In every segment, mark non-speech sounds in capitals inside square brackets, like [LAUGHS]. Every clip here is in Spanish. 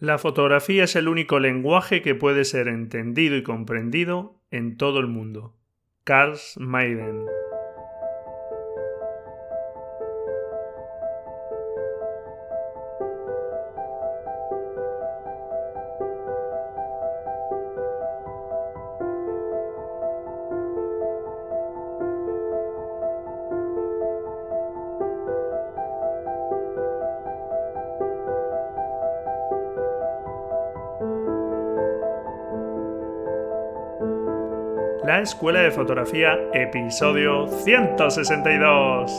La fotografía es el único lenguaje que puede ser entendido y comprendido en todo el mundo. Carl Maiden La Escuela de Fotografía, episodio 162.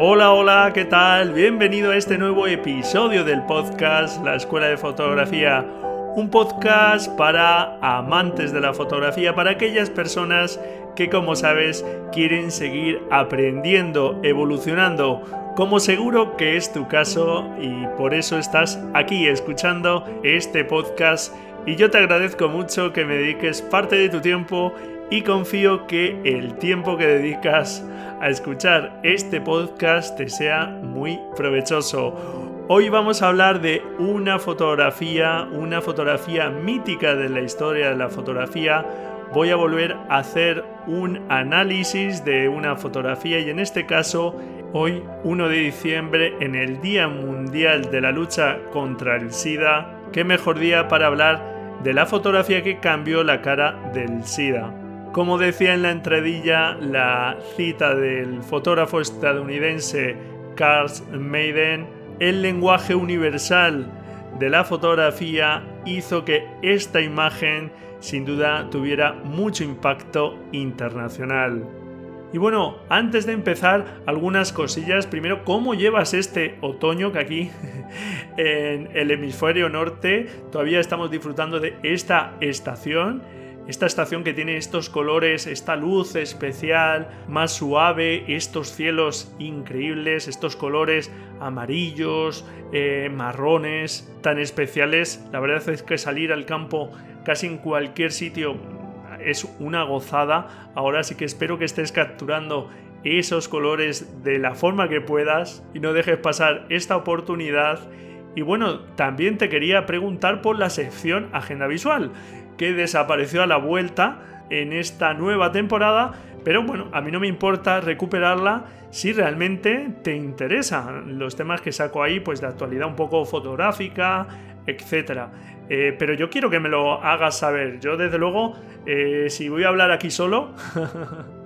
Hola, hola, ¿qué tal? Bienvenido a este nuevo episodio del podcast La Escuela de Fotografía un podcast para amantes de la fotografía, para aquellas personas que, como sabes, quieren seguir aprendiendo, evolucionando, como seguro que es tu caso y por eso estás aquí escuchando este podcast y yo te agradezco mucho que me dediques parte de tu tiempo y confío que el tiempo que dedicas a escuchar este podcast te sea muy provechoso. Hoy vamos a hablar de una fotografía, una fotografía mítica de la historia de la fotografía. Voy a volver a hacer un análisis de una fotografía y en este caso, hoy 1 de diciembre, en el Día Mundial de la Lucha contra el SIDA, qué mejor día para hablar de la fotografía que cambió la cara del SIDA. Como decía en la entradilla la cita del fotógrafo estadounidense Carl Maiden, el lenguaje universal de la fotografía hizo que esta imagen sin duda tuviera mucho impacto internacional. Y bueno, antes de empezar, algunas cosillas. Primero, ¿cómo llevas este otoño que aquí [LAUGHS] en el hemisferio norte todavía estamos disfrutando de esta estación? Esta estación que tiene estos colores, esta luz especial, más suave, estos cielos increíbles, estos colores amarillos, eh, marrones, tan especiales. La verdad es que salir al campo casi en cualquier sitio es una gozada. Ahora sí que espero que estés capturando esos colores de la forma que puedas y no dejes pasar esta oportunidad. Y bueno, también te quería preguntar por la sección Agenda Visual que desapareció a la vuelta en esta nueva temporada, pero bueno, a mí no me importa recuperarla si realmente te interesan los temas que saco ahí, pues de actualidad un poco fotográfica, etc. Eh, pero yo quiero que me lo hagas saber. Yo desde luego, eh, si voy a hablar aquí solo, [LAUGHS]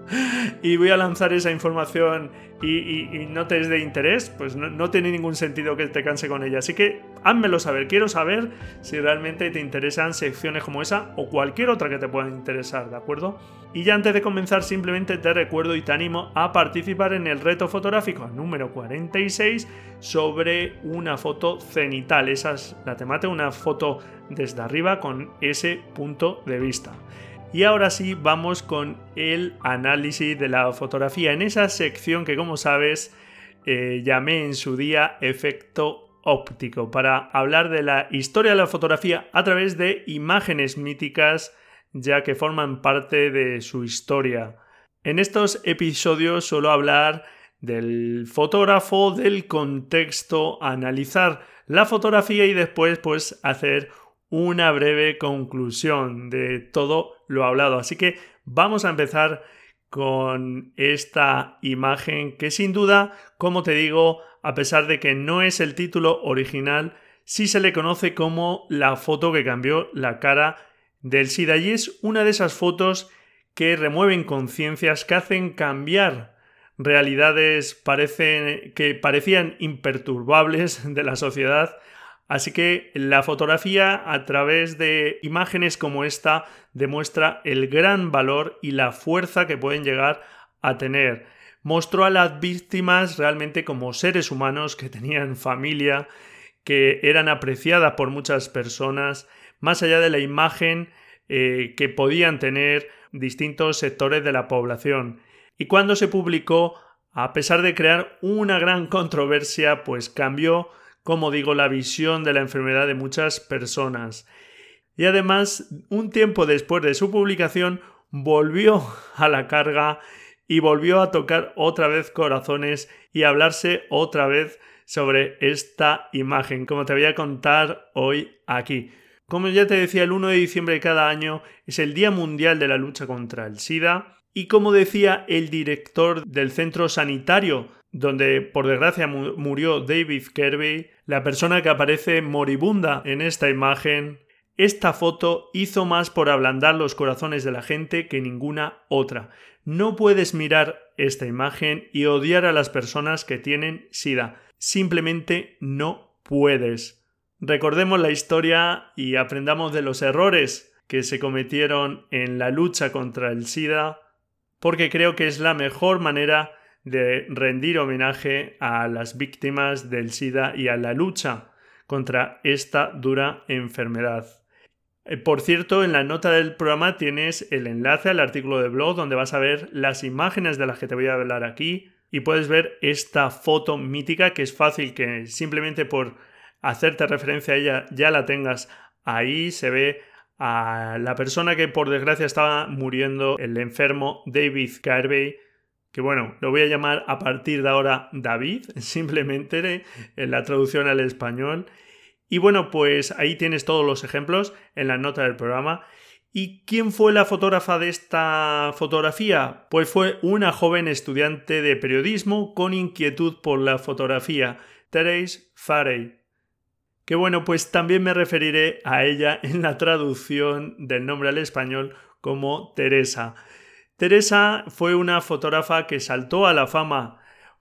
y voy a lanzar esa información y, no te es de interés, pues no, tiene ningún sentido que te canse con ella. Así que házmelo saber, quiero saber si realmente te interesan secciones como esa o cualquier otra que te pueda interesar, ¿de acuerdo? Y ya antes de comenzar simplemente te recuerdo y te animo a participar en el reto fotográfico número 46 sobre una foto cenital. Esa es la temática, una foto desde arriba con ese punto de vista. Y ahora sí, vamos con el análisis de la fotografía en esa sección que como sabes eh, llamé en su día efecto óptico para hablar de la historia de la fotografía a través de imágenes míticas ya que forman parte de su historia. En estos episodios suelo hablar del fotógrafo, del contexto, analizar la fotografía y después pues hacer una breve conclusión de todo lo hablado. Así que vamos a empezar con esta imagen que sin duda, como te digo, a pesar de que no es el título original, sí se le conoce como la foto que cambió la cara del SIDA y es una de esas fotos que remueven conciencias, que hacen cambiar realidades que parecían imperturbables de la sociedad Así que la fotografía a través de imágenes como esta demuestra el gran valor y la fuerza que pueden llegar a tener. Mostró a las víctimas realmente como seres humanos que tenían familia, que eran apreciadas por muchas personas, más allá de la imagen eh, que podían tener distintos sectores de la población. Y cuando se publicó a pesar de crear una gran [LAUGHS] controversia, pues cambió, como digo, la visión de la enfermedad de muchas personas. Y además, un tiempo después de su publicación, volvió a la carga y volvió a tocar otra vez corazones y hablarse otra vez sobre esta imagen, como te voy a contar hoy aquí. Como ya te decía, el 1 de diciembre de cada año es el Día Mundial de la Lucha contra el SIDA y como decía el director del centro sanitario donde por desgracia murió David Kirby, la persona que aparece moribunda en esta imagen, esta foto hizo más por ablandar los corazones de la gente que ninguna otra. No puedes mirar esta imagen y odiar a las personas que tienen SIDA. Simplemente no puedes. Recordemos la historia y aprendamos de los errores que se cometieron en la lucha contra el SIDA, porque creo que es la mejor manera de rendir homenaje a las víctimas del SIDA y a la lucha contra esta dura enfermedad. Eh, por cierto, en la nota del programa tienes el enlace al artículo de blog donde vas a ver las imágenes de las que te voy a hablar aquí y puedes ver esta foto mítica que es fácil que simplemente por hacerte referencia a ella ya la tengas ahí. Se ve a la persona que por desgracia estaba muriendo, el enfermo David Carvey, que bueno, lo voy a llamar a partir de ahora David, [LAUGHS] simplemente en la traducción al español. Y bueno, pues ahí tienes todos los ejemplos en la nota del programa. ¿Y quién fue la fotógrafa de esta fotografía? Pues fue una joven estudiante de periodismo con inquietud por la fotografía, Therese Farey. Que bueno, pues también me referiré a ella en la traducción del nombre al español como Teresa. Teresa fue una fotógrafa que saltó a la fama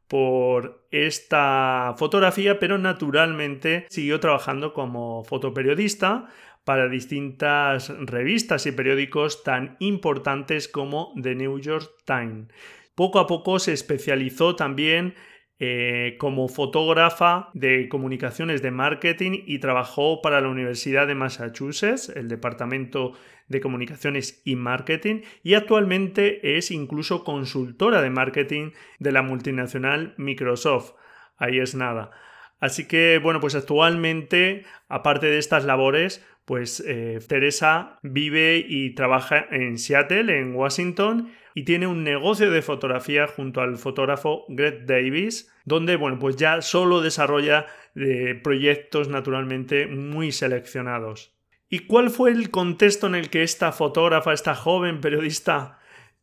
por esta fotografía, pero naturalmente siguió trabajando como fotoperiodista para distintas revistas y periódicos tan importantes como The New York Times. Poco a poco se especializó también eh, como fotógrafa de comunicaciones de marketing y trabajó para la Universidad de Massachusetts, el Departamento de Comunicaciones y Marketing, y actualmente es incluso consultora de marketing de la multinacional Microsoft. Ahí es nada. Así que, bueno, pues actualmente, aparte de estas labores, pues eh, Teresa vive y trabaja en Seattle, en Washington, y tiene un negocio de fotografía junto al fotógrafo Greg Davis, donde bueno, pues ya solo desarrolla eh, proyectos naturalmente muy seleccionados. ¿Y cuál fue el contexto en el que esta fotógrafa, esta joven periodista,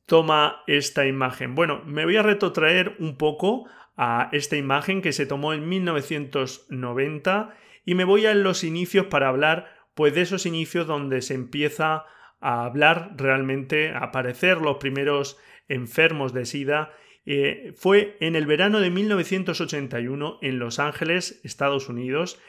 toma esta imagen? Bueno, me voy a retrotraer un poco a esta imagen que se tomó en 1990 y me voy a los inicios para hablar pues de esos inicios donde se empieza a hablar realmente, a aparecer los primeros enfermos de SIDA. Eh, fue en el verano de 1981 en Los Ángeles, Estados Unidos,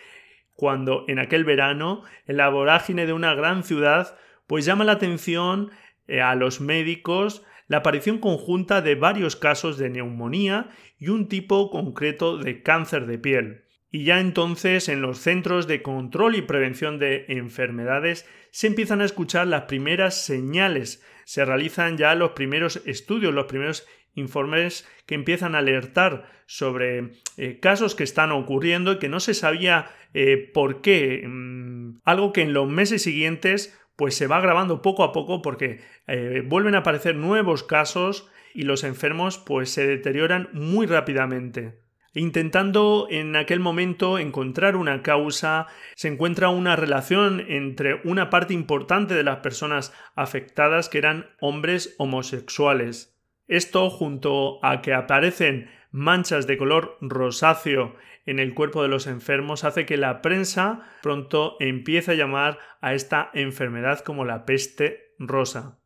cuando en aquel verano, en la vorágine de una gran ciudad, pues llama la atención eh, a los médicos la aparición conjunta de varios casos de neumonía y un tipo concreto de cáncer de piel. Y ya entonces en los centros de control y prevención de enfermedades se empiezan a escuchar las primeras señales, se realizan ya los primeros estudios, los primeros informes que empiezan a alertar sobre eh, casos que están ocurriendo y que no se sabía eh, por qué. Mm, algo que en los meses siguientes pues se va agravando poco a poco porque eh, vuelven a aparecer nuevos casos y los enfermos pues se deterioran muy rápidamente. Intentando en aquel momento encontrar una causa, se encuentra una relación entre una parte importante de las personas afectadas que eran hombres homosexuales. Esto junto a que aparecen manchas de color rosáceo en el cuerpo de los enfermos hace que la prensa pronto empiece a llamar a esta enfermedad como la peste rosa.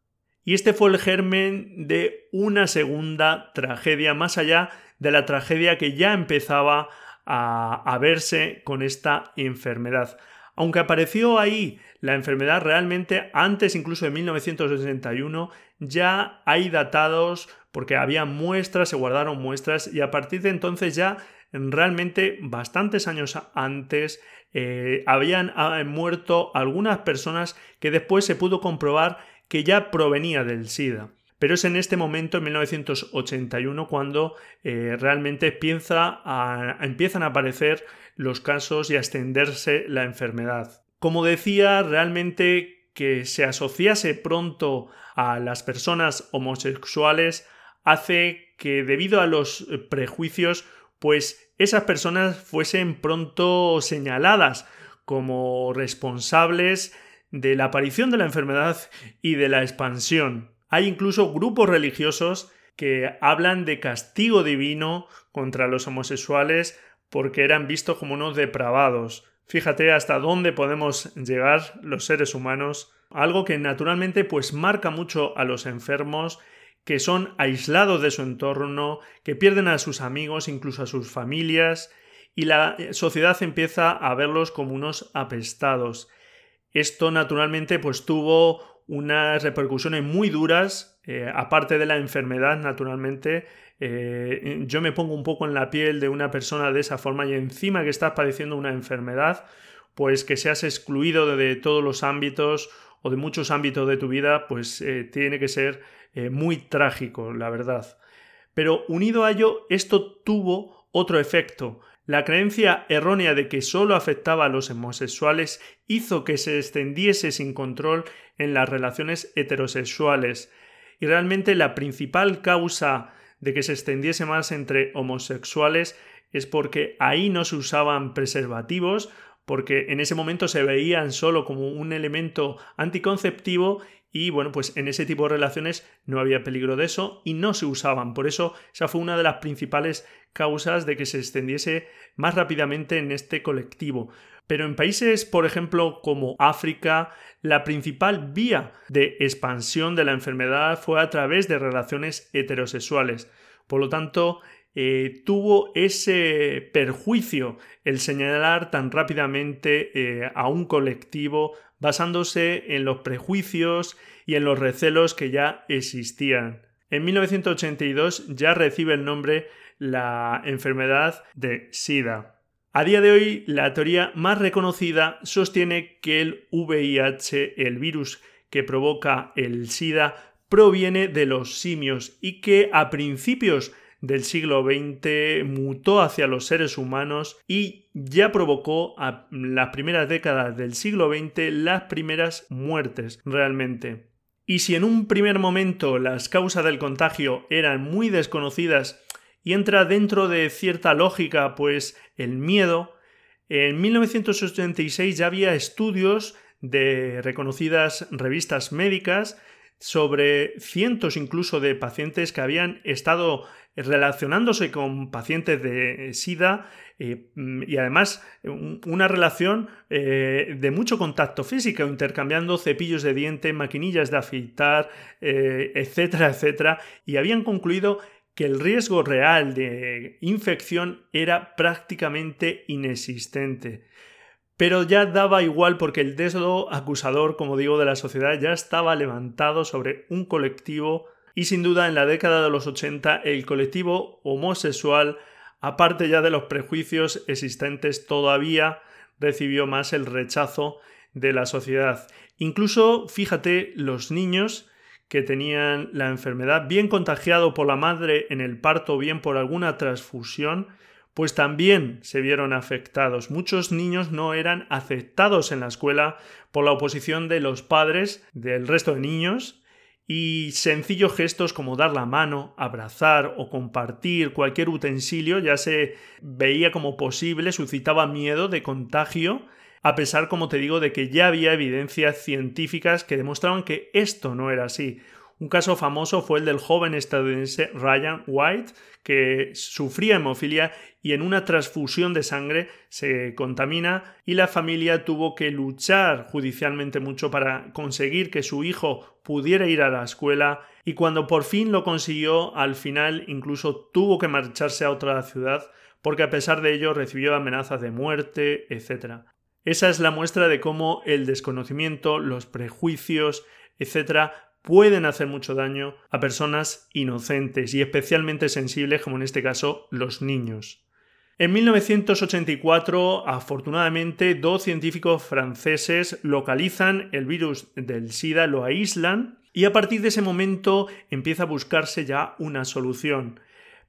Y este fue el germen de una segunda tragedia más allá de la tragedia que ya empezaba a, verse con esta enfermedad. Aunque apareció ahí la enfermedad realmente antes incluso de 1961, ya hay datados porque había muestras, se guardaron muestras y a partir de entonces ya realmente bastantes años antes eh, habían ah, muerto algunas personas que después se pudo comprobar que ya provenía del SIDA. pero es en este momento, en 1981, cuando eh, realmente empieza empiezan a aparecer los casos y a extenderse la enfermedad. Como decía, realmente que se asociase pronto a las personas homosexuales hace que debido a los prejuicios, pues esas personas fuesen pronto señaladas como responsables de la aparición de la enfermedad y de la expansión. Hay incluso grupos religiosos que hablan de castigo divino contra los homosexuales porque eran vistos como unos depravados. Fíjate hasta dónde podemos llegar los seres humanos, algo que naturalmente pues marca mucho a los enfermos que son aislados de su entorno, que pierden a sus amigos, incluso a sus familias, y la sociedad empieza a verlos como unos apestados. Esto naturalmente pues tuvo unas repercusiones muy duras, eh, aparte de la enfermedad naturalmente. Eh, yo me pongo un poco en la piel de una persona de esa forma y encima que estás padeciendo una enfermedad, pues que seas excluido de, todos los ámbitos o de muchos ámbitos de tu vida, pues eh, tiene que ser muy trágico, la verdad. Pero unido a ello, esto tuvo otro efecto. La creencia errónea de que solo afectaba a los homosexuales hizo que se extendiese sin control en las relaciones heterosexuales. Y realmente la principal causa de que se extendiese más entre homosexuales es porque ahí no se usaban preservativos, porque en ese momento se veían solo como un elemento anticonceptivo y bueno, pues en ese tipo de relaciones no había peligro de eso y no se usaban. Por eso esa fue una de las principales causas de que se extendiese más rápidamente en este colectivo. Pero en países, por ejemplo, como África, la principal vía de expansión de la enfermedad fue a través de relaciones heterosexuales. Por lo tanto, eh, tuvo ese perjuicio el señalar tan rápidamente eh, a un colectivo basándose en los prejuicios y en los recelos que ya existían. En 1982 ya recibe el nombre la enfermedad de SIDA. A día de hoy, la teoría más reconocida sostiene que el VIH, el virus que provoca el SIDA, proviene de los simios y que a principios del siglo XX mutó hacia los seres humanos y ya provocó a las primeras décadas del siglo XX las primeras muertes realmente. Y si en un primer momento las causas del contagio eran muy desconocidas y entra dentro de cierta lógica, pues el miedo, en 1986 ya había estudios de reconocidas revistas médicas sobre cientos incluso de pacientes que habían estado relacionándose con pacientes de SIDA eh, y además una relación eh, de mucho contacto físico, intercambiando cepillos de diente, maquinillas de afeitar, eh, etcétera, etcétera, y habían concluido que el riesgo real de infección era prácticamente inexistente. Pero ya daba igual porque el dedo acusador, como digo, de la sociedad ya estaba levantado sobre un colectivo y sin duda en la década de los 80 el colectivo homosexual, aparte ya de los prejuicios existentes, todavía recibió más el rechazo de la sociedad. Incluso, fíjate, los niños que tenían la enfermedad, bien contagiado por la madre en el parto, bien por alguna transfusión, pues también se vieron afectados. Muchos niños no eran aceptados en la escuela por la oposición de los padres del resto de niños y sencillos gestos como dar la mano, abrazar o compartir cualquier utensilio ya se veía como posible, suscitaba miedo de contagio a pesar, como te digo, de que ya había evidencias científicas que demostraban que esto no era así. Un caso famoso fue el del joven estadounidense Ryan White, que sufría hemofilia y en una transfusión de sangre se contamina y la familia tuvo que luchar judicialmente mucho para conseguir que su hijo pudiera ir a la escuela y cuando por fin lo consiguió, al final incluso tuvo que marcharse a otra ciudad porque a pesar de ello recibió amenazas de muerte, etc. Esa es la muestra de cómo el desconocimiento, los prejuicios, etcétera, pueden hacer mucho daño a personas inocentes y especialmente sensibles, como en este caso los niños. En 1984, afortunadamente, dos científicos franceses localizan el virus del SIDA, lo aíslan y a partir de ese momento empieza a buscarse ya una solución.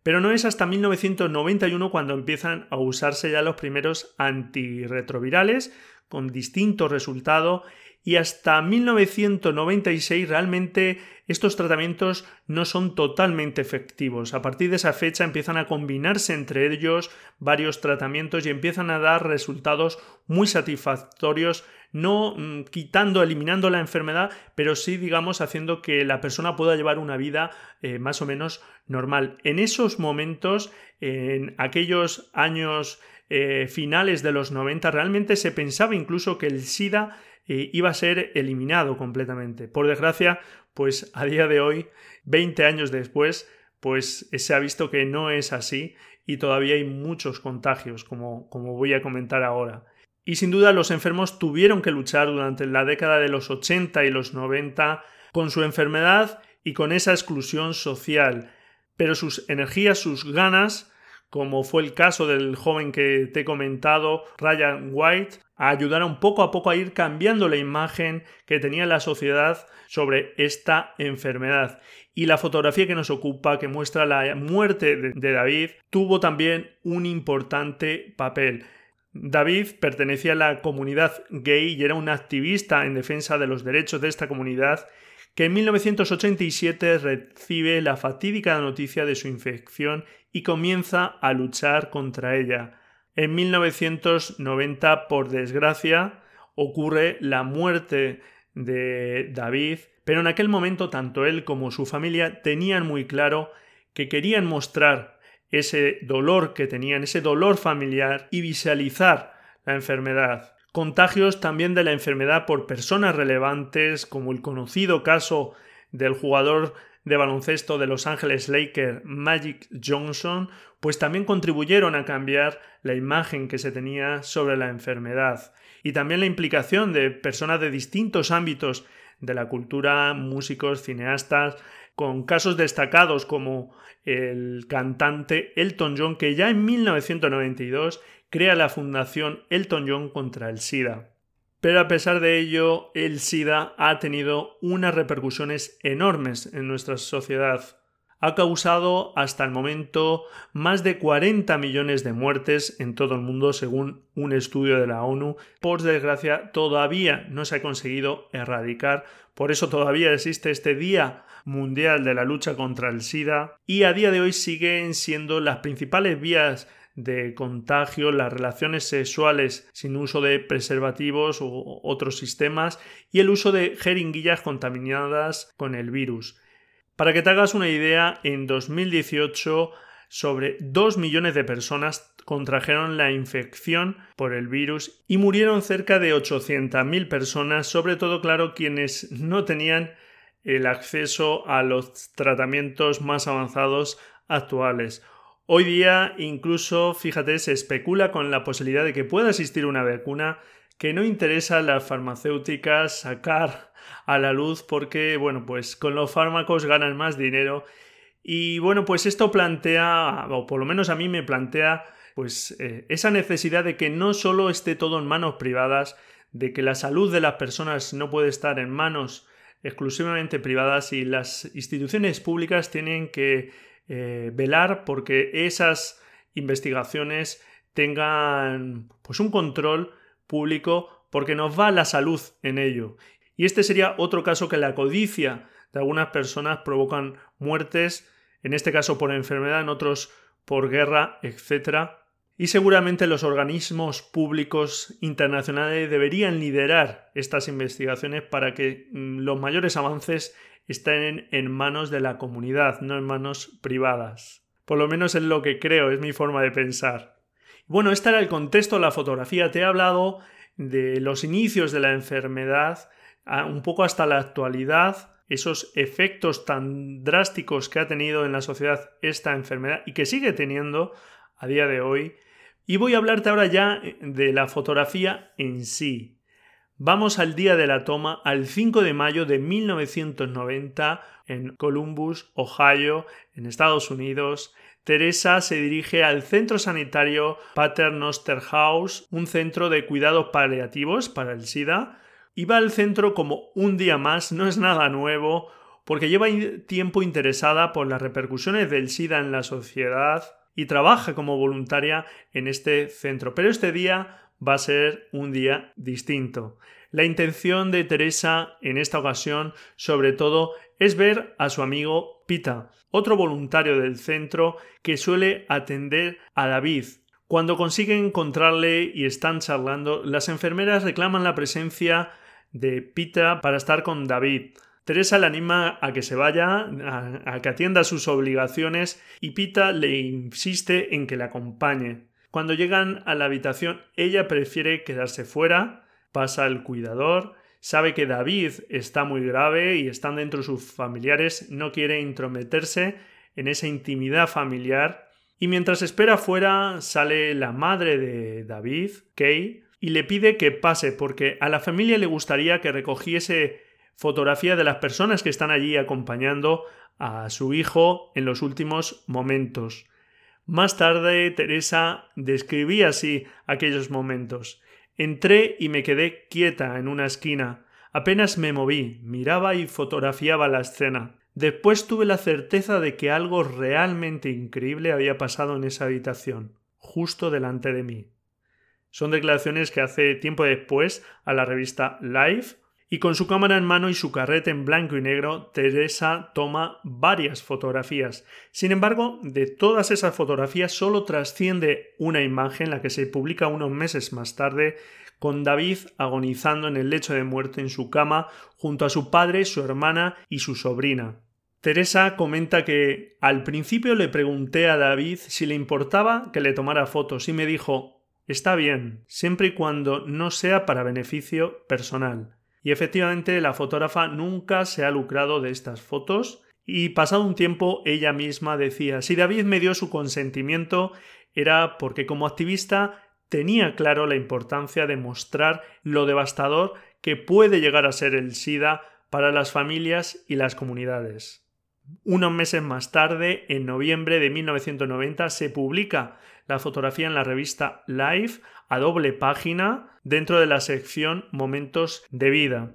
Pero no es hasta 1991 cuando empiezan a usarse ya los primeros antirretrovirales con distinto resultado y hasta 1996 realmente estos tratamientos no son totalmente efectivos. A partir de esa fecha empiezan a combinarse entre ellos varios tratamientos y empiezan a dar resultados muy satisfactorios, no mm, quitando, eliminando la enfermedad, pero sí, digamos, haciendo que la persona pueda llevar una vida eh, más o menos normal. En esos momentos, en aquellos años eh, finales de los 90, realmente se pensaba incluso que el SIDA eh, iba a ser eliminado completamente. Por desgracia, pues a día de hoy, 20 años después, pues se ha visto que no es así y todavía hay muchos contagios, como, como voy a comentar ahora. Y sin duda los enfermos tuvieron que luchar durante la década de los 80 y los 90 con su enfermedad y con esa exclusión social, pero sus energías, sus ganas, como fue el caso del joven que te he comentado, Ryan White, ayudaron poco a poco a ir cambiando la imagen que tenía la sociedad sobre esta enfermedad. Y la fotografía que nos ocupa, que muestra la muerte de David, tuvo también un importante papel. David pertenecía a la comunidad gay y era un activista en defensa de los derechos de esta comunidad que en 1987 recibe la fatídica noticia de su infección y comienza a luchar contra ella. En 1990, por desgracia, ocurre la muerte de David, pero en aquel momento tanto él como su familia tenían muy claro que querían mostrar ese dolor que tenían, ese dolor familiar y visualizar la enfermedad. Contagios también de la enfermedad por personas relevantes, como el conocido caso del jugador de baloncesto de Los Ángeles Lakers, Magic Johnson, pues también contribuyeron a cambiar la imagen que se tenía sobre la enfermedad. Y también la implicación de personas de distintos ámbitos de la cultura, músicos, cineastas, con casos destacados como el cantante Elton John, que ya en 1992 crea la fundación Elton John contra el SIDA. Pero a pesar de ello, el SIDA ha tenido unas repercusiones enormes en nuestra sociedad. Ha causado hasta el momento más de 40 millones de muertes en todo el mundo según un estudio de la ONU. Por desgracia, todavía no se ha conseguido erradicar. Por eso todavía existe este Día Mundial de la Lucha contra el SIDA y a día de hoy siguen siendo las principales vías de contagio, las relaciones sexuales sin uso de preservativos u otros sistemas y el uso de jeringuillas contaminadas con el virus. Para que te hagas una idea, en 2018 sobre 2 millones de personas contrajeron la infección por el virus y murieron cerca de 800.000 personas, sobre todo, claro, quienes no tenían el acceso a los tratamientos más avanzados actuales. Hoy día incluso, fíjate, se especula con la posibilidad de que pueda existir una vacuna que no interesa a las farmacéuticas sacar a la luz porque, bueno, pues con los fármacos ganan más dinero y bueno, pues esto plantea, o por lo menos a mí me plantea, pues eh, esa necesidad de que no solo esté todo en manos privadas, de que la salud de las personas no puede estar en manos exclusivamente privadas y las instituciones públicas tienen que eh, velar porque esas investigaciones tengan pues un control público porque nos va la salud en ello. Y este sería otro caso que la codicia de algunas personas provocan muertes, en este caso por enfermedad, en otros por guerra, etc. Y seguramente los organismos públicos internacionales deberían liderar estas investigaciones para que mm, los mayores avances estén en manos de la comunidad, no en manos privadas. Por lo menos es lo que creo, es mi forma de pensar. Bueno, este era el contexto de la fotografía. Te he hablado de los inicios de la enfermedad, un poco hasta la actualidad, esos efectos tan drásticos que ha tenido en la sociedad esta enfermedad y que sigue teniendo a día de hoy. Y voy a hablarte ahora ya de la fotografía en sí. Vamos al día de la toma, al 5 de mayo de 1990, en Columbus, Ohio, en Estados Unidos. Teresa se dirige al centro sanitario Paternoster House, un centro de cuidados paliativos para el SIDA, y va al centro como un día más, no es nada nuevo, porque lleva tiempo interesada por las repercusiones del SIDA en la sociedad y trabaja como voluntaria en este centro. Pero este día va a ser un día distinto. La intención de Teresa en esta ocasión, sobre todo, es ver a su amigo Pita, otro voluntario del centro que suele atender a David. Cuando consiguen encontrarle y están charlando, las enfermeras reclaman la presencia de Pita para estar con David. Teresa le anima a que se vaya, a, que atienda sus obligaciones y Pita le insiste en que le acompañe. Cuando llegan a la habitación, ella prefiere quedarse fuera, pasa al cuidador, sabe que David está muy grave y están dentro sus familiares, no quiere intrometerse en esa intimidad familiar. Y mientras espera fuera, sale la madre de David, Kay, y le pide que pase porque a la familia le gustaría que recogiese fotografía de las personas que están allí acompañando a su hijo en los últimos momentos. Más tarde, Teresa describía así aquellos momentos. Entré y me quedé quieta en una esquina. Apenas me moví, miraba y fotografiaba la escena. Después tuve la certeza de que algo realmente increíble había pasado en esa habitación, justo delante de mí. Son declaraciones que hace tiempo después a la revista Life y con su cámara en mano y su carrete en blanco y negro, Teresa toma varias fotografías. Sin embargo, de todas esas fotografías solo trasciende una imagen, la que se publica unos meses más tarde, con David agonizando en el lecho de muerte en su cama junto a su padre, su hermana y su sobrina. Teresa comenta que al principio le pregunté a David si le importaba que le tomara fotos y me dijo Está bien, siempre y cuando no sea para beneficio personal. Y efectivamente la fotógrafa nunca se ha lucrado de estas fotos y pasado un tiempo ella misma decía si David me dio su consentimiento era porque como activista tenía claro la importancia de mostrar lo devastador que puede llegar a ser el SIDA para las familias y las comunidades. Unos meses más tarde, en noviembre de 1990, se publica la fotografía en la revista Life a doble página dentro de la sección Momentos de vida.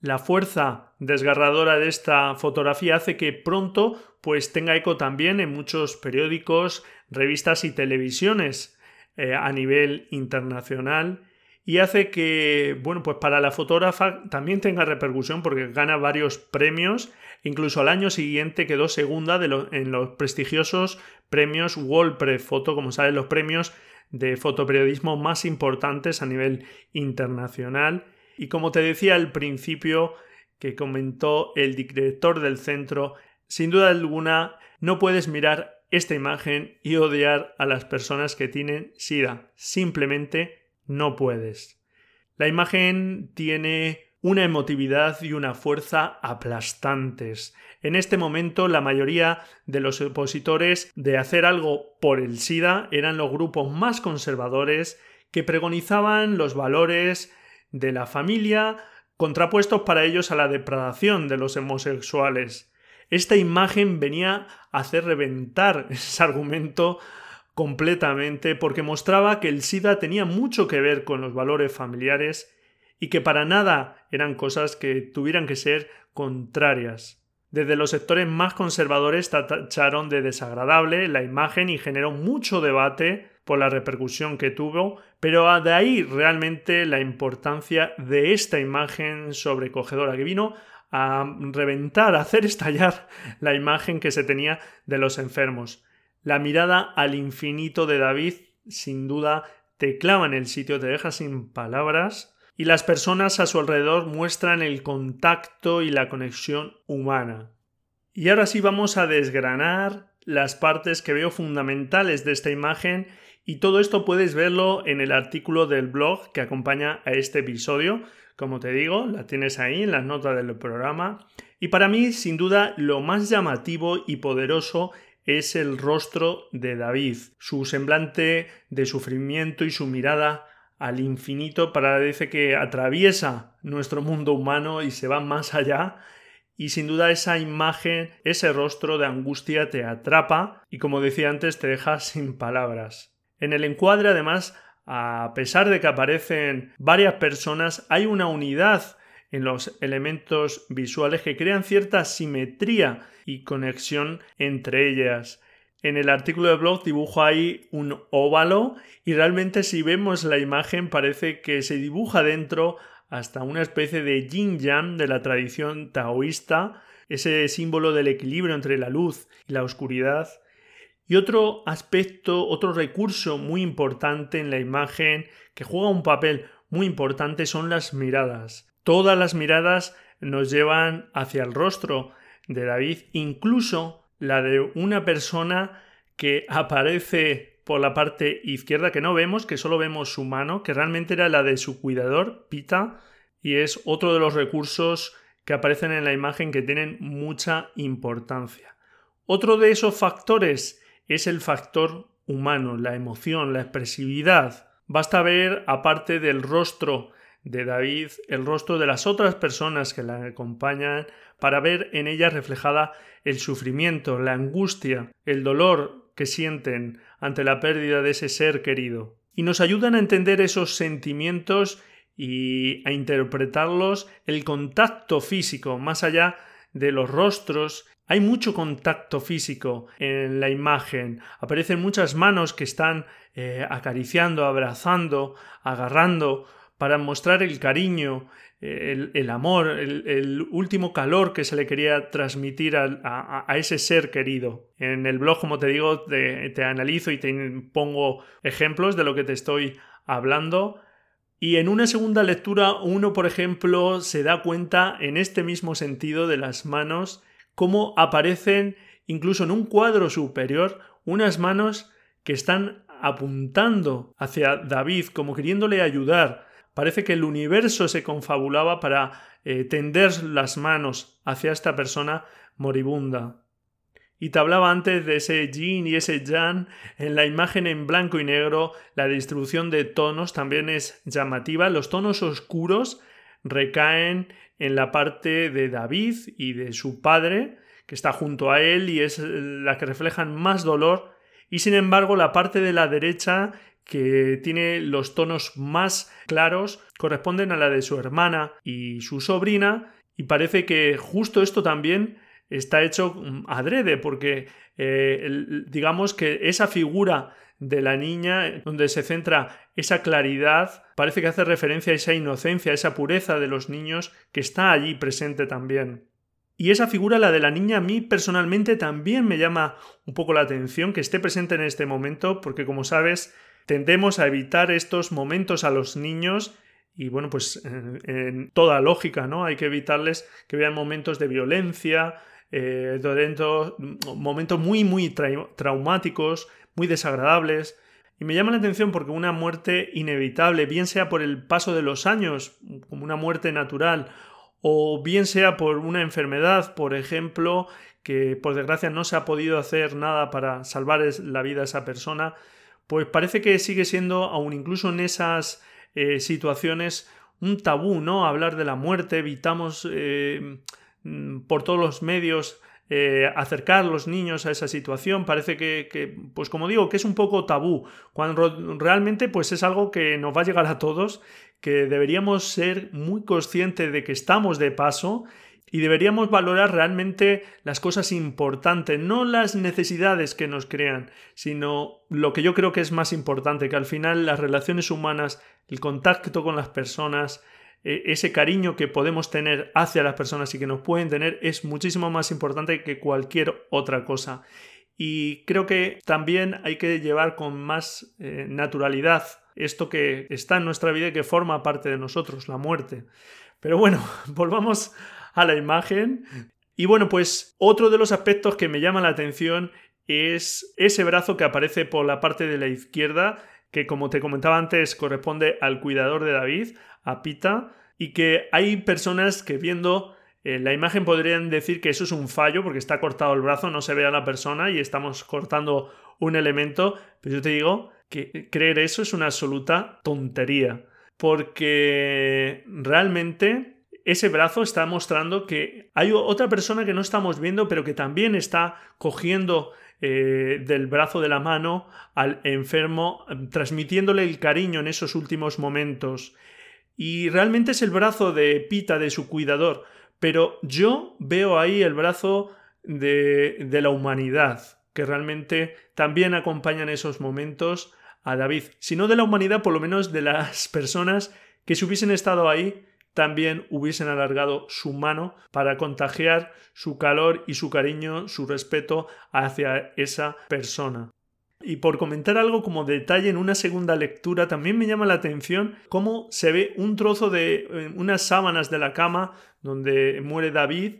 La fuerza desgarradora de esta fotografía hace que pronto pues tenga eco también en muchos periódicos, revistas y televisiones eh, a nivel internacional y hace que, bueno, pues para la fotógrafa también tenga repercusión porque gana varios premios. Incluso al año siguiente quedó segunda en los prestigiosos premios Press Photo, como saben, los premios de fotoperiodismo más importantes a nivel internacional. Y como te decía al principio, que comentó el director del centro, sin duda alguna no puedes mirar esta imagen y odiar a las personas que tienen SIDA. Simplemente no puedes. La imagen tiene una emotividad y una fuerza aplastantes. En este momento la mayoría de los opositores de hacer algo por el SIDA eran los grupos más conservadores que pregonizaban los valores de la familia contrapuestos para ellos a la depradación de los homosexuales. Esta imagen venía a hacer reventar [LAUGHS] ese argumento completamente porque mostraba que el SIDA tenía mucho que ver con los valores familiares y que para nada eran cosas que tuvieran que ser contrarias. Desde los sectores más conservadores tacharon de desagradable la imagen y generó mucho debate por la repercusión que tuvo, pero de ahí realmente la importancia de esta imagen sobrecogedora que vino a reventar, a hacer estallar la imagen que se tenía de los enfermos. La mirada al infinito de David sin duda te clava en el sitio, te deja sin palabras y las personas a su alrededor muestran el contacto y la conexión humana. Y ahora sí vamos a desgranar las partes que veo fundamentales de esta imagen y todo esto puedes verlo en el artículo del blog que acompaña a este episodio. Como te digo, la tienes ahí en las notas del programa. Y para mí, sin duda, lo más llamativo y poderoso es el rostro de David, su semblante de sufrimiento y su mirada al infinito parece que atraviesa nuestro mundo humano y se va más allá y sin duda esa imagen, ese rostro de angustia te atrapa y como decía antes te deja sin palabras. En el encuadre además a pesar de que aparecen varias personas, hay una unidad en los elementos visuales que crean cierta simetría y conexión entre ellas. En el artículo de blog dibujo ahí un óvalo y realmente si vemos la imagen parece que se dibuja dentro hasta una especie de yin yang de la tradición taoísta, ese símbolo del equilibrio entre la luz y la oscuridad. Y otro aspecto, otro recurso muy importante en la imagen que juega un papel muy importante son las miradas. Todas las miradas nos llevan hacia el rostro de David, incluso la de una persona que aparece por la parte izquierda que no vemos, que solo vemos su mano, que realmente era la de su cuidador, Pita, y es otro de los recursos que aparecen en la imagen que tienen mucha importancia. Otro de esos factores es el factor humano, la emoción, la expresividad. Basta ver, aparte del rostro de David, el rostro de las otras personas que la acompañan para ver en ella reflejada el sufrimiento, la angustia, el dolor que sienten ante la pérdida de ese ser querido. Y nos ayudan a entender esos sentimientos y a interpretarlos el contacto físico, más allá de los rostros. Hay mucho contacto físico en la imagen. Aparecen muchas manos que están eh, acariciando, abrazando, agarrando para mostrar el cariño, el, amor, el, último calor que se le quería transmitir a, ese ser querido. En el blog, como te digo, te, te analizo y te pongo ejemplos de lo que te estoy hablando. Y en una segunda lectura, uno, por ejemplo, se da cuenta en este mismo sentido de las manos, cómo aparecen incluso en un cuadro superior unas manos que están apuntando hacia David, como queriéndole ayudar, Parece que el universo se confabulaba para eh, tender las manos hacia esta persona moribunda. Y te hablaba antes de ese yin y ese yang. En la imagen en blanco y negro, la distribución de tonos también es llamativa. Los tonos oscuros recaen en la parte de David y de su padre, que está junto a él y es la que reflejan más dolor. Y sin embargo, la parte de la derecha que tiene los tonos más claros, corresponden a la de su hermana y su sobrina, y parece que justo esto también está hecho mm, adrede, porque eh, digamos que esa figura de la niña, donde se centra esa claridad, parece que hace referencia a esa inocencia, a esa pureza de los niños que está allí presente también. Y esa figura, la de la niña, a mí personalmente también me llama un poco la atención que esté presente en este momento, porque como sabes, Tendemos a evitar estos momentos a los niños y bueno, pues en, toda lógica, ¿no? Hay que evitarles que vean momentos de violencia, eh, momentos muy, muy traumáticos, muy desagradables. Y me llama la atención porque una muerte inevitable, bien sea por el paso de los años, como una muerte natural, o bien sea por una enfermedad, por ejemplo, que por desgracia no se ha podido hacer nada para salvar la vida a esa persona, pues parece que sigue siendo, aún incluso en esas eh, situaciones, un tabú, ¿no? Hablar de la muerte, evitamos eh, mm, por todos los medios eh, acercar a los niños a esa situación. Parece que, que, pues como digo, que es un poco tabú, cuando realmente pues es algo que nos va a llegar a todos, que deberíamos ser muy conscientes de que estamos de paso y deberíamos valorar realmente las cosas importantes, no las necesidades que nos crean, sino lo que yo creo que es más importante, que al final las relaciones humanas, el contacto con las personas, e, ese cariño que podemos tener hacia las personas y que nos pueden tener es muchísimo más importante que cualquier otra cosa. Y creo que también hay que llevar con más eh, naturalidad esto que está en nuestra vida y que forma parte de nosotros, la muerte. Pero bueno, [LAUGHS] volvamos a la imagen. Y bueno, pues otro de los aspectos que me llama la atención es ese brazo que aparece por la parte de la izquierda, que como te comentaba antes corresponde al cuidador de David, a Pita, y que hay personas que viendo eh, la imagen podrían decir que eso es un fallo porque está cortado el brazo, no se ve a la persona y estamos cortando un elemento, pero yo te digo que creer eso es una absoluta tontería, porque realmente ese brazo está mostrando que hay otra persona que no estamos viendo, pero que también está cogiendo eh, del brazo de la mano al enfermo, transmitiéndole el cariño en esos últimos momentos. Y realmente es el brazo de Pita, de su cuidador, pero yo veo ahí el brazo de, de la humanidad, que realmente también acompaña en esos momentos a David, si no de la humanidad, por lo menos de las personas que si hubiesen estado ahí también hubiesen alargado su mano para contagiar su calor y su cariño, su respeto hacia esa persona. Y por comentar algo como detalle en una segunda lectura, también me llama la atención cómo se ve un trozo de eh, unas sábanas de la cama donde muere David,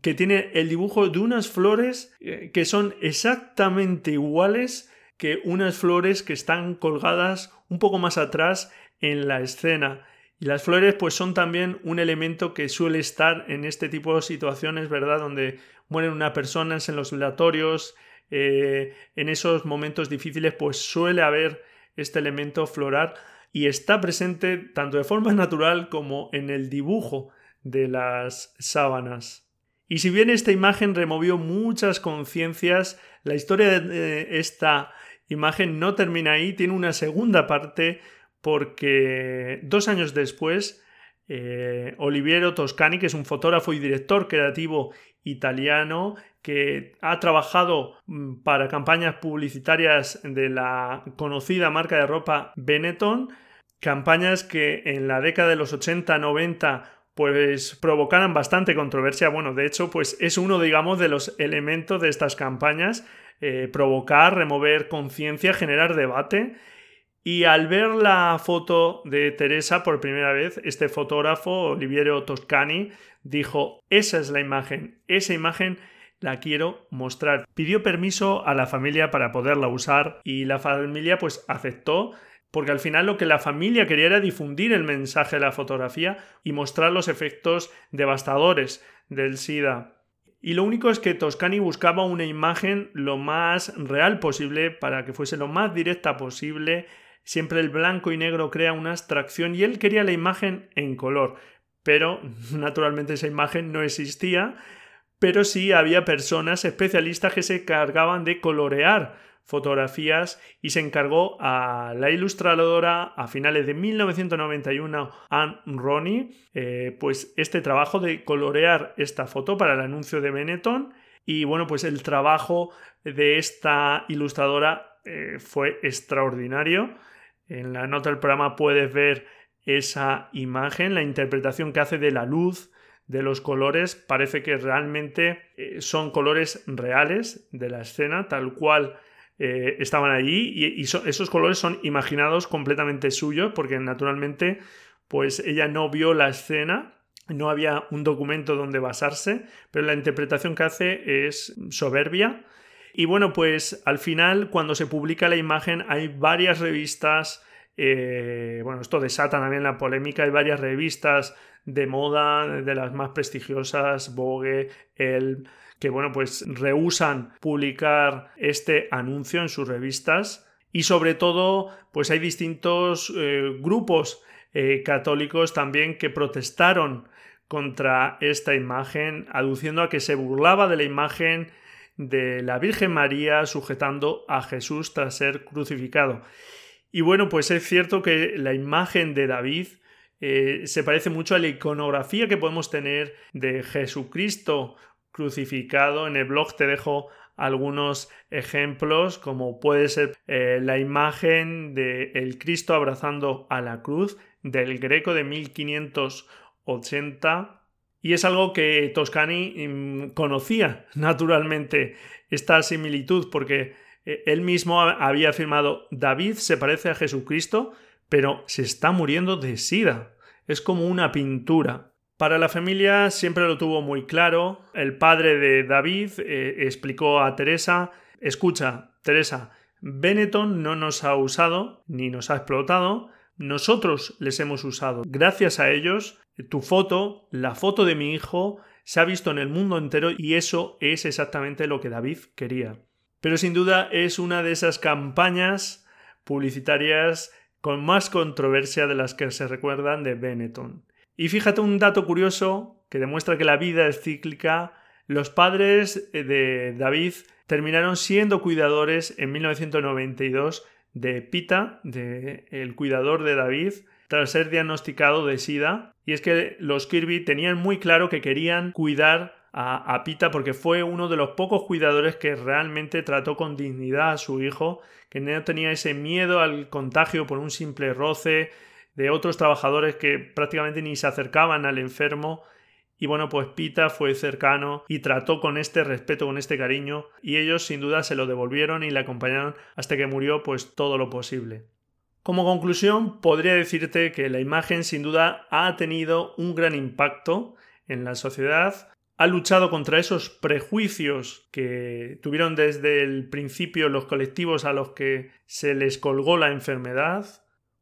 que tiene el dibujo de unas flores eh, que son exactamente iguales que unas flores que están colgadas un poco más atrás en la escena. Y las flores pues son también un elemento que suele estar en este tipo de situaciones, ¿verdad? Donde mueren una personas en los velatorios, eh, en esos momentos difíciles pues suele haber este elemento floral y está presente tanto de forma [LAUGHS] natural como en el dibujo de las sábanas. Y si bien esta imagen removió muchas conciencias, la historia de esta imagen no termina ahí, tiene una segunda parte porque dos años después eh, Oliviero Toscani, que es un fotógrafo y director creativo italiano que ha trabajado mm, para campañas publicitarias de la conocida marca de ropa Benetton, campañas que en la década de los 80-90 pues provocaran bastante controversia. Bueno, de hecho, pues es uno, digamos, de los elementos de estas campañas, eh, provocar, remover conciencia, generar debate y al ver la foto de Teresa por primera vez, este fotógrafo, Oliviero Toscani, dijo, esa es la imagen, esa imagen la quiero mostrar. Pidió permiso a la familia para poderla usar y la familia pues aceptó porque al final lo que la familia quería era difundir el mensaje de la fotografía y mostrar los efectos devastadores del SIDA. Y lo único es que Toscani buscaba una imagen lo más real posible para que fuese lo más directa posible Siempre el blanco y negro crea una abstracción y él quería la imagen en color, pero [LAUGHS] naturalmente esa imagen no existía, pero sí había personas especialistas que se cargaban de colorear fotografías y se encargó a la ilustradora a finales de 1991, Anne Ronnie, eh, pues este trabajo de colorear esta foto para el anuncio de Benetton y bueno, pues el trabajo de esta ilustradora eh, fue extraordinario. En la nota del programa puedes ver esa imagen, la interpretación que hace de la luz, de los colores, parece que realmente eh, son colores reales de la escena, tal cual eh, estaban allí, y, esos colores son imaginados completamente suyos, porque naturalmente, pues ella no vio la escena, no había un documento donde basarse, pero la interpretación que hace es soberbia y bueno, pues al final, cuando se publica la imagen, hay varias revistas. Eh, bueno, esto desata también la polémica. Hay varias revistas de moda, de las más prestigiosas, Vogue, El, que bueno, pues rehusan publicar este anuncio en sus revistas. Y sobre todo, pues hay distintos eh, grupos eh, católicos también que protestaron contra esta imagen, aduciendo a que se burlaba de la imagen de la Virgen María sujetando a Jesús tras ser crucificado. Y bueno, pues es cierto que la imagen de David eh, se parece mucho a la iconografía que podemos tener de Jesucristo crucificado. En el blog te dejo algunos ejemplos, como puede ser eh, la imagen de el Cristo abrazando a la cruz del Greco de 1580 y es algo que Toscani mm, conocía [LAUGHS] naturalmente esta similitud porque eh, él mismo había afirmado David se parece a Jesucristo pero se está muriendo de sida. Es como una pintura. Para la familia siempre lo tuvo muy claro. El padre de David eh, explicó a Teresa, escucha, Teresa, Benetton no nos ha usado ni nos ha explotado, nosotros les hemos usado. Gracias a ellos tu foto, la foto de mi hijo, se ha visto en el mundo entero y eso es exactamente lo que David quería. Pero sin duda es una de esas campañas publicitarias con más controversia de las que se recuerdan de Benetton. Y fíjate un dato curioso que demuestra que la vida es cíclica. Los padres de David terminaron siendo cuidadores en 1992 de Pita, de el cuidador de David, tras ser diagnosticado de SIDA. Y es que los Kirby tenían muy claro que querían cuidar a, Pita porque fue uno de los pocos cuidadores que realmente trató con dignidad a su hijo, que no tenía ese miedo al contagio por un simple roce de otros trabajadores que prácticamente ni se acercaban al enfermo. Y bueno, pues Pita fue cercano y trató con este respeto, con este cariño, y ellos sin duda se lo devolvieron y le acompañaron hasta que murió pues todo lo posible. Como conclusión, podría decirte que la imagen sin duda ha tenido un gran impacto en la sociedad, ha luchado contra esos prejuicios que tuvieron desde el principio los colectivos a los que se les colgó la enfermedad,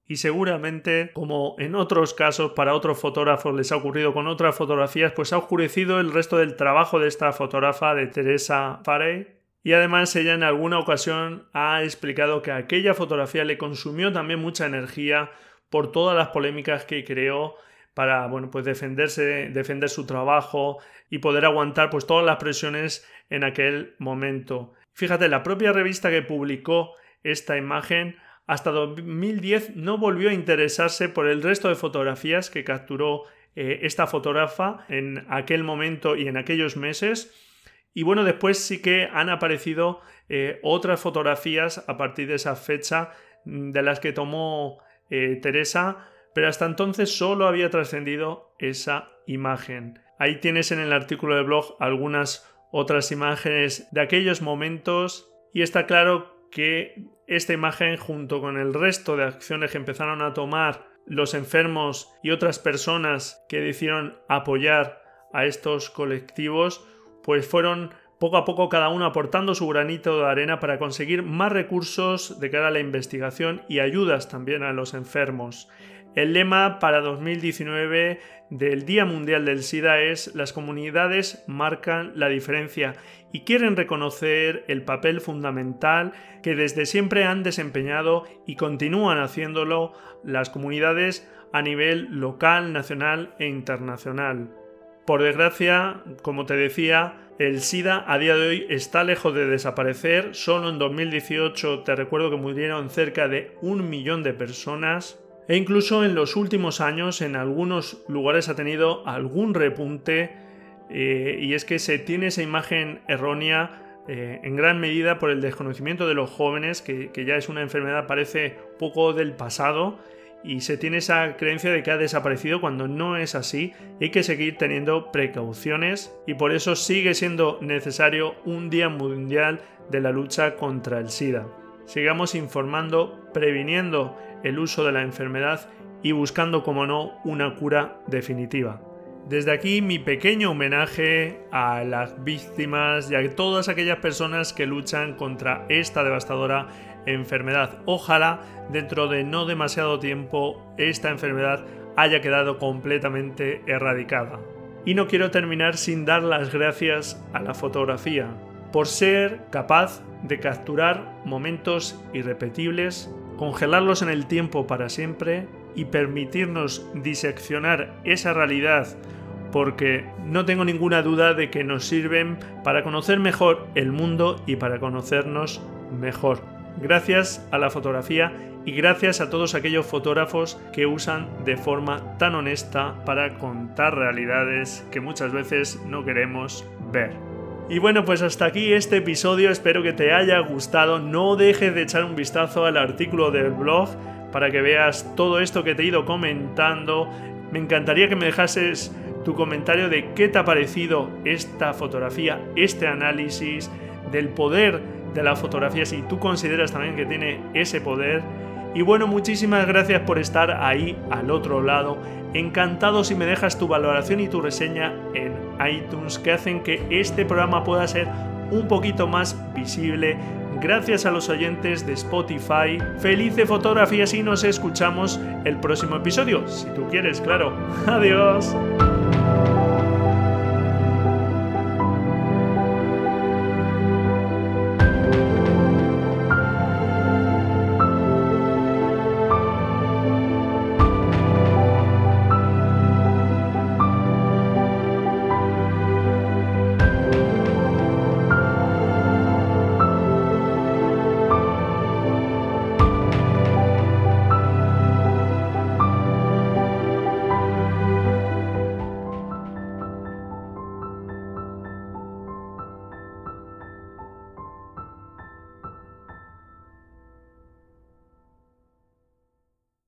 y seguramente, como en otros casos para otros fotógrafos les ha ocurrido con otras fotografías, pues ha oscurecido el resto del trabajo de esta fotógrafa de Teresa Farey. Y además ella en alguna ocasión ha explicado que aquella fotografía le consumió también mucha energía por todas las polémicas que creó para bueno, pues defenderse, defender su trabajo y poder aguantar pues todas las presiones en aquel momento. Fíjate, la propia revista que publicó esta imagen hasta 2010 no volvió a interesarse por el resto de fotografías que capturó eh, esta fotógrafa en aquel momento y en aquellos meses. Y bueno, después sí que han aparecido eh, otras fotografías a partir de esa fecha mm, de las que tomó eh, Teresa pero hasta entonces solo había trascendido esa imagen. Ahí tienes en el artículo del blog algunas otras imágenes de aquellos momentos y está claro que esta imagen junto con el resto de acciones que empezaron a tomar los enfermos y otras personas que decidieron apoyar a estos colectivos, pues fueron poco a poco cada uno aportando su granito de arena para conseguir más recursos de cara a la investigación y ayudas también a los enfermos. El lema para 2019 del Día Mundial del SIDA es Las comunidades marcan la diferencia y quieren reconocer el papel fundamental que desde siempre han desempeñado y continúan haciéndolo las comunidades a nivel local, nacional e internacional. Por desgracia, como te decía, el SIDA a día de hoy está lejos de desaparecer. Solo en 2018 te recuerdo que murieron cerca de un millón de personas. E incluso en los últimos años en algunos lugares ha tenido algún repunte. Eh, y es que se tiene esa imagen errónea eh, en gran medida por el desconocimiento de los jóvenes, que, que, ya es una enfermedad parece poco del pasado y se tiene esa creencia de que ha desaparecido cuando no es así. Hay que seguir teniendo precauciones y por eso sigue siendo necesario un Día Mundial de la lucha contra el SIDA. Sigamos informando, previniendo el uso de la enfermedad y buscando, como no, una cura definitiva. Desde aquí mi pequeño homenaje a las víctimas y a todas aquellas personas que luchan contra esta devastadora enfermedad. Ojalá dentro de no demasiado tiempo esta enfermedad haya quedado completamente erradicada. Y no quiero terminar sin dar las gracias a la fotografía por ser capaz de capturar momentos irrepetibles congelarlos en el tiempo para siempre y permitirnos diseccionar esa realidad porque no tengo ninguna duda de que nos sirven para conocer mejor el mundo y para conocernos mejor. Gracias a la fotografía y gracias a todos aquellos fotógrafos que usan de forma tan honesta para contar realidades que muchas veces no queremos ver. Y bueno, pues hasta aquí este episodio, espero que te haya gustado, no dejes de echar un vistazo al artículo del blog para que veas todo esto que te he ido comentando. Me encantaría que me dejases tu comentario de qué te ha parecido esta fotografía, este análisis, del poder de la fotografía, si tú consideras también que tiene ese poder. Y bueno, muchísimas gracias por estar ahí al otro lado. Encantado si me dejas tu valoración y tu reseña en iTunes que hacen que este programa pueda ser un poquito más visible. Gracias a los oyentes de Spotify. Feliz de fotografías y nos escuchamos el próximo episodio, si tú quieres, claro. [LAUGHS] Adiós.